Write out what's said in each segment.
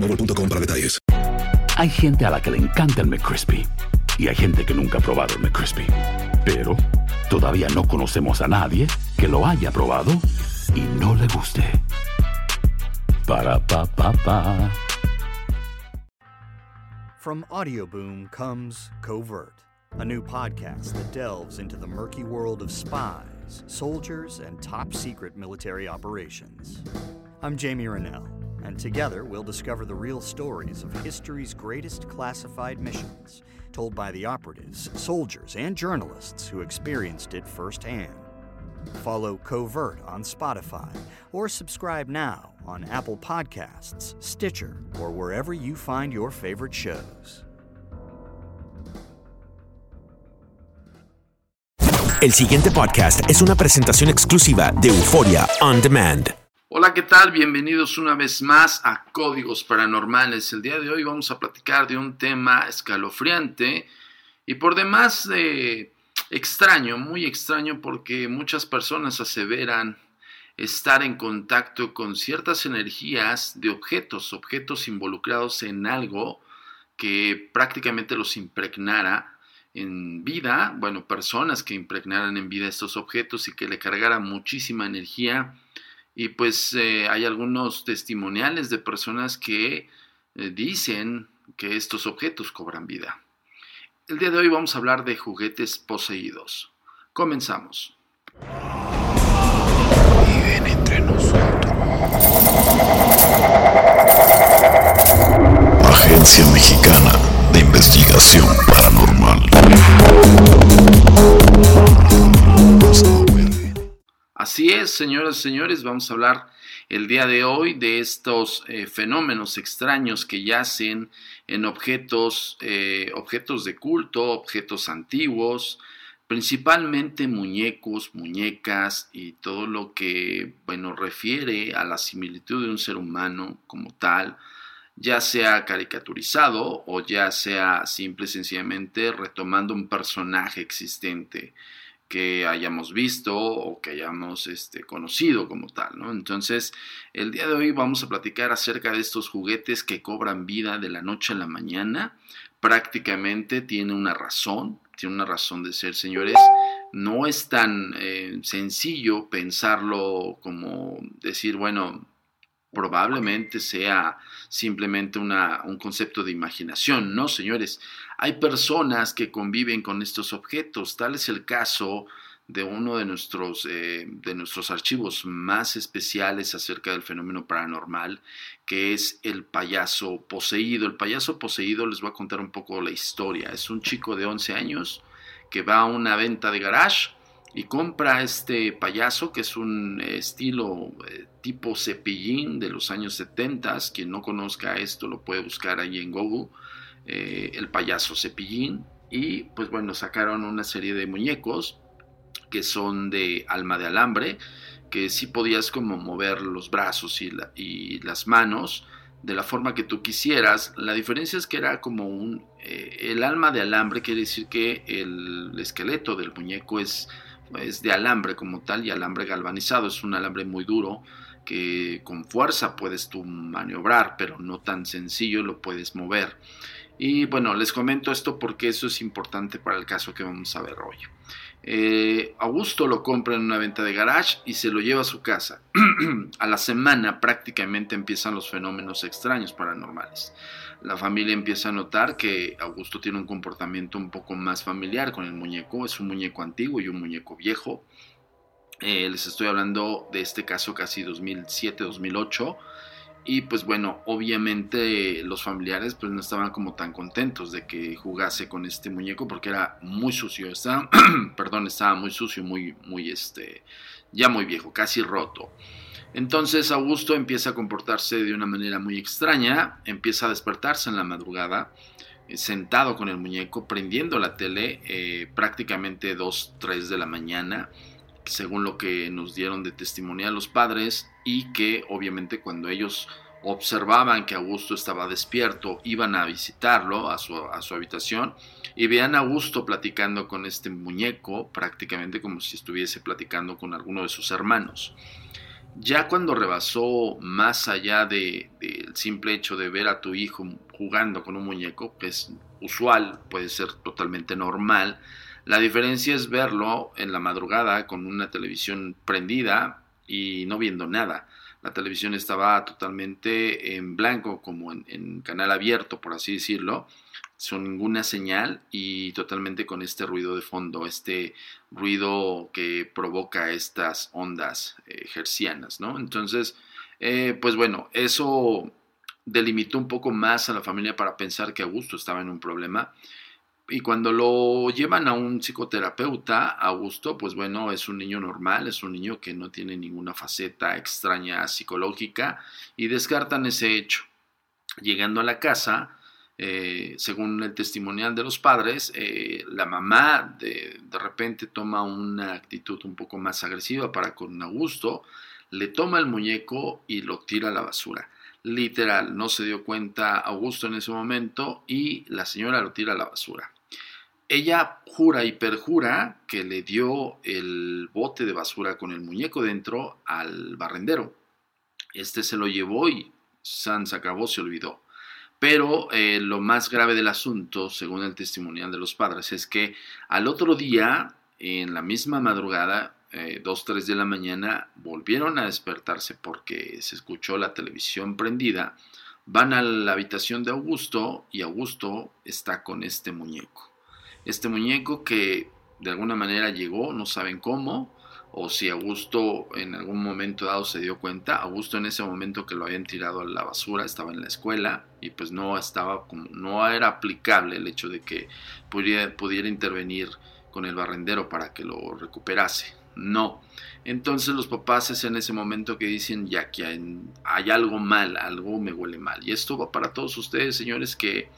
boostmobile.com para detalles. Hay gente a la que le encanta el McCrispy y hay gente que nunca ha probado el McCrispy. Pero todavía no conocemos a nadie que lo haya probado y no le guste. Para pa pa pa. From Audioboom comes Covert, a new podcast that delves into the murky world of spies, soldiers, and top secret military operations. I'm Jamie Rennell, and together we'll discover the real stories of history's greatest classified missions, told by the operatives, soldiers, and journalists who experienced it firsthand. Follow Covert on Spotify or subscribe now on Apple Podcasts, Stitcher, or wherever you find your favorite shows. El siguiente podcast es una presentación exclusiva de Euforia On Demand. Hola, ¿qué tal? Bienvenidos una vez más a Códigos Paranormales. El día de hoy vamos a platicar de un tema escalofriante y por demás extraño, muy extraño porque muchas personas aseveran estar en contacto con ciertas energías de objetos, objetos involucrados en algo que prácticamente los impregnara en vida, bueno, personas que impregnaran en vida estos objetos y que le cargara muchísima energía. Y pues eh, hay algunos testimoniales de personas que eh, dicen que estos objetos cobran vida. El día de hoy vamos a hablar de juguetes poseídos. Comenzamos. Viven entre nosotros. Agencia Mexicana de Investigación Paranormal. Así es, señoras y señores, vamos a hablar el día de hoy de estos eh, fenómenos extraños que yacen en objetos, eh, objetos de culto, objetos antiguos, principalmente muñecos, muñecas y todo lo que, bueno, refiere a la similitud de un ser humano como tal, ya sea caricaturizado o ya sea simple y sencillamente retomando un personaje existente que hayamos visto o que hayamos este, conocido como tal, ¿no? Entonces, el día de hoy vamos a platicar acerca de estos juguetes que cobran vida de la noche a la mañana. Prácticamente tiene una razón, tiene una razón de ser, señores. No es tan eh, sencillo pensarlo como decir, bueno, probablemente sea simplemente una, un concepto de imaginación. No, señores, hay personas que conviven con estos objetos. Tal es el caso de uno de nuestros, eh, de nuestros archivos más especiales acerca del fenómeno paranormal, que es el payaso poseído. El payaso poseído, les voy a contar un poco la historia. Es un chico de 11 años que va a una venta de garage y compra este payaso que es un estilo eh, tipo cepillín de los años 70. Quien no conozca esto lo puede buscar ahí en Google. Eh, el payaso cepillín. Y pues bueno, sacaron una serie de muñecos que son de alma de alambre, que sí podías como mover los brazos y, la- y las manos de la forma que tú quisieras. La diferencia es que era como un... Eh, el alma de alambre quiere decir que el esqueleto del muñeco es, es de alambre como tal y alambre galvanizado. Es un alambre muy duro que con fuerza puedes tú maniobrar, pero no tan sencillo lo puedes mover. Y bueno, les comento esto porque eso es importante para el caso que vamos a ver hoy. Eh, Augusto lo compra en una venta de garage y se lo lleva a su casa. a la semana prácticamente empiezan los fenómenos extraños paranormales. La familia empieza a notar que Augusto tiene un comportamiento un poco más familiar con el muñeco. Es un muñeco antiguo y un muñeco viejo. Eh, les estoy hablando de este caso casi 2007-2008 y pues bueno, obviamente los familiares pues no estaban como tan contentos de que jugase con este muñeco porque era muy sucio, estaba, perdón, estaba muy sucio, muy, muy este, ya muy viejo, casi roto. Entonces Augusto empieza a comportarse de una manera muy extraña, empieza a despertarse en la madrugada, eh, sentado con el muñeco, prendiendo la tele eh, prácticamente 2, 3 de la mañana, según lo que nos dieron de testimonio los padres, y que obviamente cuando ellos observaban que Augusto estaba despierto, iban a visitarlo a su, a su habitación y vean a Augusto platicando con este muñeco, prácticamente como si estuviese platicando con alguno de sus hermanos. Ya cuando rebasó más allá del de, simple hecho de ver a tu hijo jugando con un muñeco, que es usual, puede ser totalmente normal, la diferencia es verlo en la madrugada con una televisión prendida y no viendo nada. La televisión estaba totalmente en blanco, como en, canal abierto, por así decirlo, sin ninguna señal y totalmente con este ruido de fondo, este ruido que provoca estas ondas eh, hercianas, ¿no? Entonces, eh, pues bueno, eso delimitó un poco más a la familia para pensar que Augusto estaba en un problema y cuando lo llevan a un psicoterapeuta, Augusto, pues bueno, es un niño normal, es un niño que no tiene ninguna faceta extraña psicológica y descartan ese hecho. Llegando a la casa, eh, según el testimonial de los padres, eh, la mamá de, de repente toma una actitud un poco más agresiva para con Augusto, le toma el muñeco y lo tira a la basura literal, no se dio cuenta Augusto en ese momento y la señora lo tira a la basura. Ella jura y perjura que le dio el bote de basura con el muñeco dentro al barrendero. Este se lo llevó y San se acabó, se olvidó. Pero eh, lo más grave del asunto, según el testimonial de los padres, es que al otro día, en la misma madrugada, eh, 2, 3 de la mañana, volvieron a despertarse porque se escuchó la televisión prendida. Van a la habitación de Augusto y Augusto está con este muñeco este muñeco que de alguna manera llegó, no saben cómo, o si Augusto en algún momento dado se dio cuenta, Augusto en ese momento que lo habían tirado a la basura estaba en la escuela y pues no estaba como, no era aplicable el hecho de que pudiera, pudiera intervenir con el barrendero para que lo recuperase. No. Entonces los papás es en ese momento que dicen ya que hay, hay algo mal, algo me huele mal. Y esto va para todos ustedes, señores, que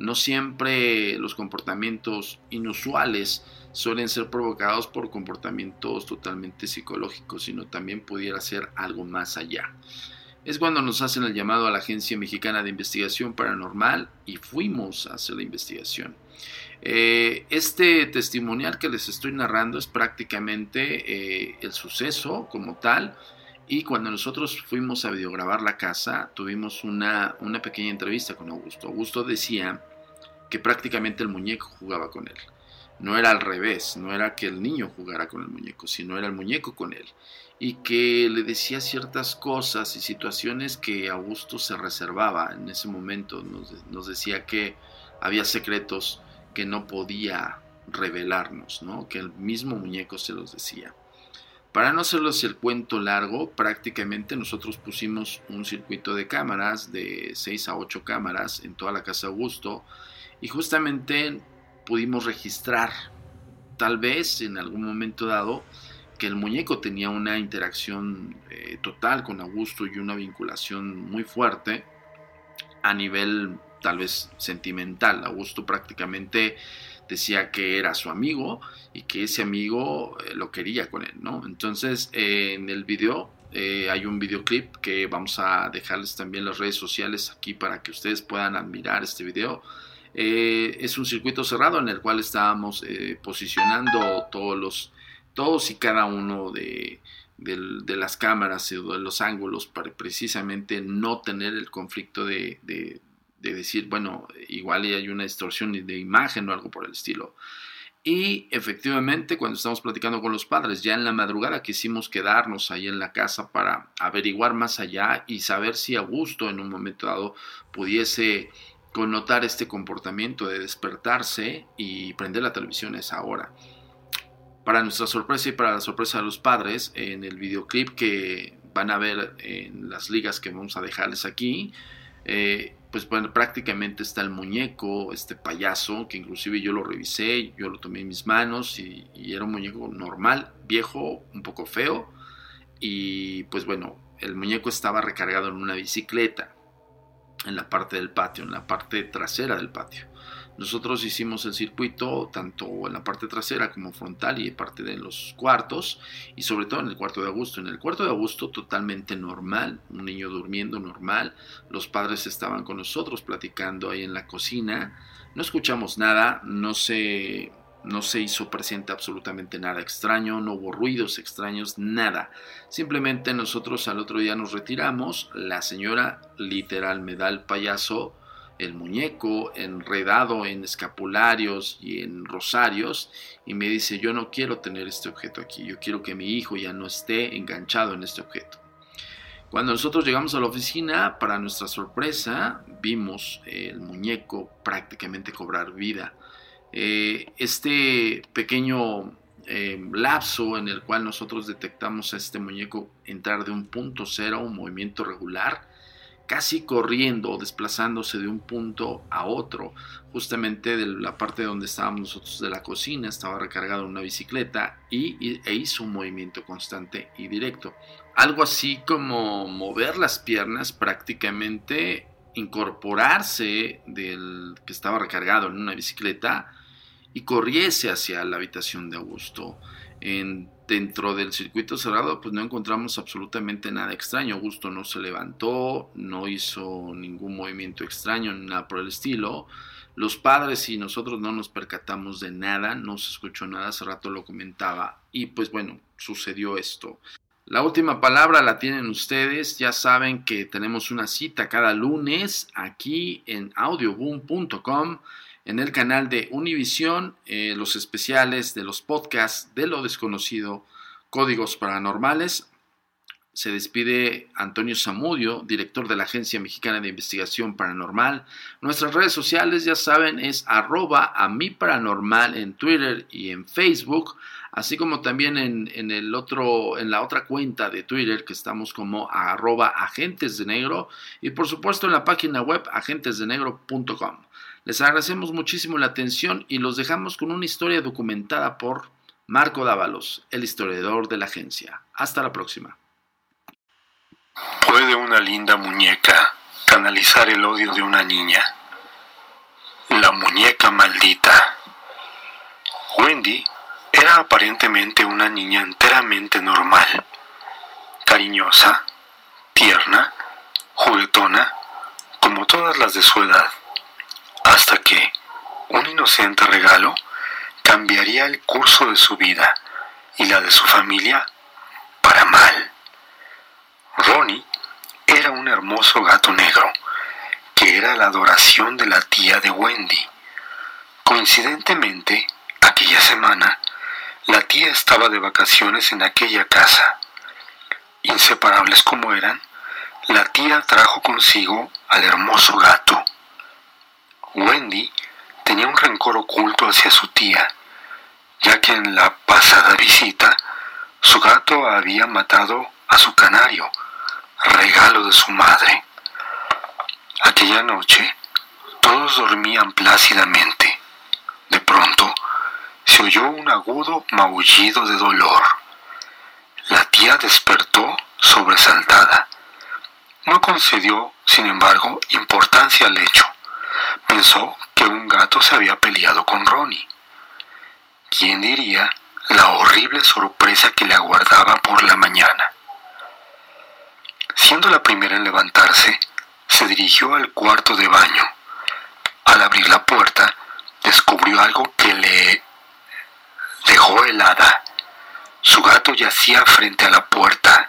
no siempre los comportamientos inusuales suelen ser provocados por comportamientos totalmente psicológicos, sino también pudiera ser algo más allá. Es cuando nos hacen el llamado a la Agencia Mexicana de Investigación Paranormal y fuimos a hacer la investigación. Eh, este testimonial que les estoy narrando es prácticamente eh, el suceso como tal, y cuando nosotros fuimos a videograbar la casa, tuvimos una, una pequeña entrevista con Augusto. Augusto decía que prácticamente el muñeco jugaba con él. No era al revés, no era que el niño jugara con el muñeco, sino era el muñeco con él. Y que le decía ciertas cosas y situaciones que Augusto se reservaba en ese momento. Nos, decía que había secretos que no podía revelarnos, ¿no? que el mismo muñeco se los decía. Para no hacerlos el cuento largo, prácticamente nosotros pusimos un circuito de cámaras, de 6 a 8 cámaras en toda la casa Augusto, y justamente pudimos registrar, tal vez en algún momento dado, que el muñeco tenía una interacción eh, total con Augusto y una vinculación muy fuerte a nivel tal vez sentimental. Augusto prácticamente decía que era su amigo y que ese amigo eh, lo quería con él, ¿no? Entonces, eh, en el video hay un videoclip que vamos a dejarles también las redes sociales aquí para que ustedes puedan admirar este video. Eh, es un circuito cerrado en el cual estábamos eh, posicionando todos los todos y cada uno de, las cámaras y de los ángulos para precisamente no tener el conflicto de, de, decir, bueno, igual hay una distorsión de imagen o algo por el estilo. Y efectivamente, cuando estamos platicando con los padres, ya en la madrugada quisimos quedarnos ahí en la casa para averiguar más allá y saber si Augusto en un momento dado pudiese connotar este comportamiento de despertarse y prender la televisión a esa hora. Para nuestra sorpresa y para la sorpresa de los padres, en el videoclip que van a ver en las ligas que vamos a dejarles aquí, eh, pues bueno, prácticamente está el muñeco, este payaso, que inclusive yo lo revisé, yo lo tomé en mis manos y, era un muñeco normal, viejo, un poco feo. Y pues bueno, el muñeco estaba recargado en una bicicleta, en la parte del patio, en la parte trasera del patio. Nosotros hicimos el circuito tanto en la parte trasera como frontal y parte de los cuartos y sobre todo en el cuarto de Augusto. En el cuarto de Augusto totalmente normal, un niño durmiendo normal, los padres estaban con nosotros platicando ahí en la cocina, no escuchamos nada, no se, no se hizo presente absolutamente nada extraño, no hubo ruidos extraños, nada. Simplemente nosotros al otro día nos retiramos, la señora literal me da el payaso, el muñeco enredado en escapularios y en rosarios y me dice yo no quiero tener este objeto aquí, yo quiero que mi hijo ya no esté enganchado en este objeto. Cuando nosotros llegamos a la oficina, para nuestra sorpresa, vimos el muñeco prácticamente cobrar vida. Eh, este pequeño eh, lapso en el cual nosotros detectamos a este muñeco entrar de un punto cero un movimiento regular, casi corriendo o desplazándose de un punto a otro. Justamente de la parte donde estábamos nosotros de la cocina estaba recargado en una bicicleta y, e hizo un movimiento constante y directo. Algo así como mover las piernas prácticamente, incorporarse del que estaba recargado en una bicicleta y corriese hacia la habitación de Augusto. En dentro del circuito cerrado pues no encontramos absolutamente nada extraño. Augusto no se levantó, no hizo ningún movimiento extraño, nada por el estilo. Los padres y nosotros no nos percatamos de nada, no se escuchó nada, hace rato lo comentaba y pues bueno, sucedió esto. La última palabra la tienen ustedes, ya saben que tenemos una cita cada lunes aquí en audioboom.com en el canal de Univisión, eh, los especiales de los podcasts de lo desconocido, códigos paranormales. Se despide Antonio Zamudio, director de la Agencia Mexicana de Investigación Paranormal. Nuestras redes sociales, ya saben, es arroba a mi paranormal en Twitter y en Facebook, así como también en, el otro, en la otra cuenta de Twitter que estamos como arroba agentes de negro y por supuesto en la página web agentesdenegro.com. Les agradecemos muchísimo la atención y los dejamos con una historia documentada por Marco Dávalos, el historiador de la agencia. Hasta la próxima. ¿Puede una linda muñeca canalizar el odio de una niña? La muñeca maldita. Wendy era aparentemente una niña enteramente normal, cariñosa, tierna, juguetona, como todas las de su edad hasta que un inocente regalo cambiaría el curso de su vida y la de su familia para mal. Ronnie era un hermoso gato negro que era la adoración de la tía de Wendy. Coincidentemente, aquella semana, la tía estaba de vacaciones en aquella casa. Inseparables como eran, la tía trajo consigo al hermoso gato. Wendy tenía un rencor oculto hacia su tía, ya que en la pasada visita su gato había matado a su canario, regalo de su madre. Aquella noche todos dormían plácidamente. De pronto se oyó un agudo maullido de dolor. La tía despertó sobresaltada. No concedió, sin embargo, importancia al hecho pensó que un gato se había peleado con Ronnie. ¿Quién diría la horrible sorpresa que le aguardaba por la mañana? Siendo la primera en levantarse, se dirigió al cuarto de baño. Al abrir la puerta, descubrió algo que le dejó helada. Su gato yacía frente a la puerta,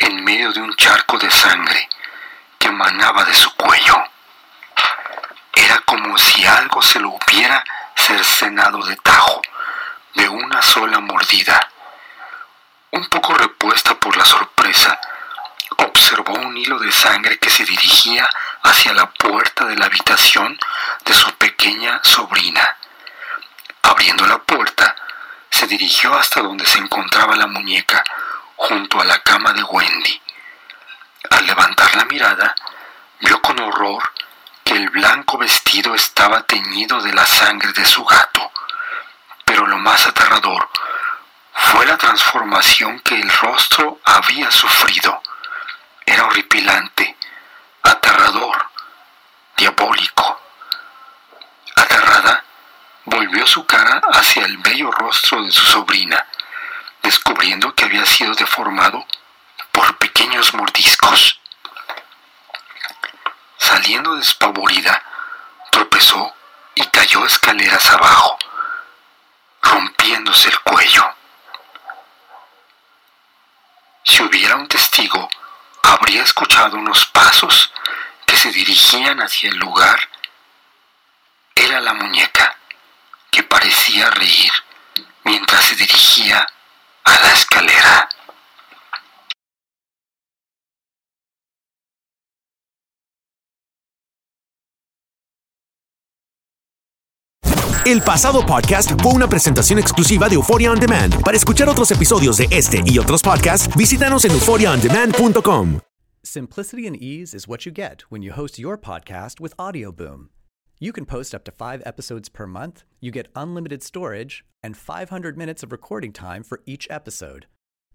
en medio de un charco de sangre que emanaba de su cuello. Era como si algo se lo hubiera cercenado de tajo, de una sola mordida. Un poco repuesta por la sorpresa, observó un hilo sangre que se dirigía hacia la puerta de la habitación de su pequeña sobrina. Abriendo la puerta, se dirigió hasta donde se encontraba la muñeca, junto a la cama de Wendy. Al levantar la mirada, vio con horror que el blanco vestido estaba teñido de la sangre de su gato. Pero lo más aterrador fue la transformación que el rostro había sufrido. Era horripilante, aterrador, diabólico. Aterrada, volvió su cara hacia el bello rostro de su sobrina, descubriendo que había sido deformado por pequeños mordiscos. Saliendo despavorida, tropezó y cayó escaleras abajo, rompiéndose el cuello. Si hubiera un testigo, habría escuchado unos pasos que se dirigían hacia el lugar. Era la muñeca, que parecía reír mientras se dirigía a la escalera. El pasado podcast fue una presentación exclusiva de Euphoria On Demand. Para escuchar otros episodios de este y otros podcasts, visítanos en euphoriaondemand.com. Simplicity and ease is what you get when you host your podcast with Audioboom. You can post up to five episodes per month, you get unlimited storage, and 500 minutes of recording time for each episode.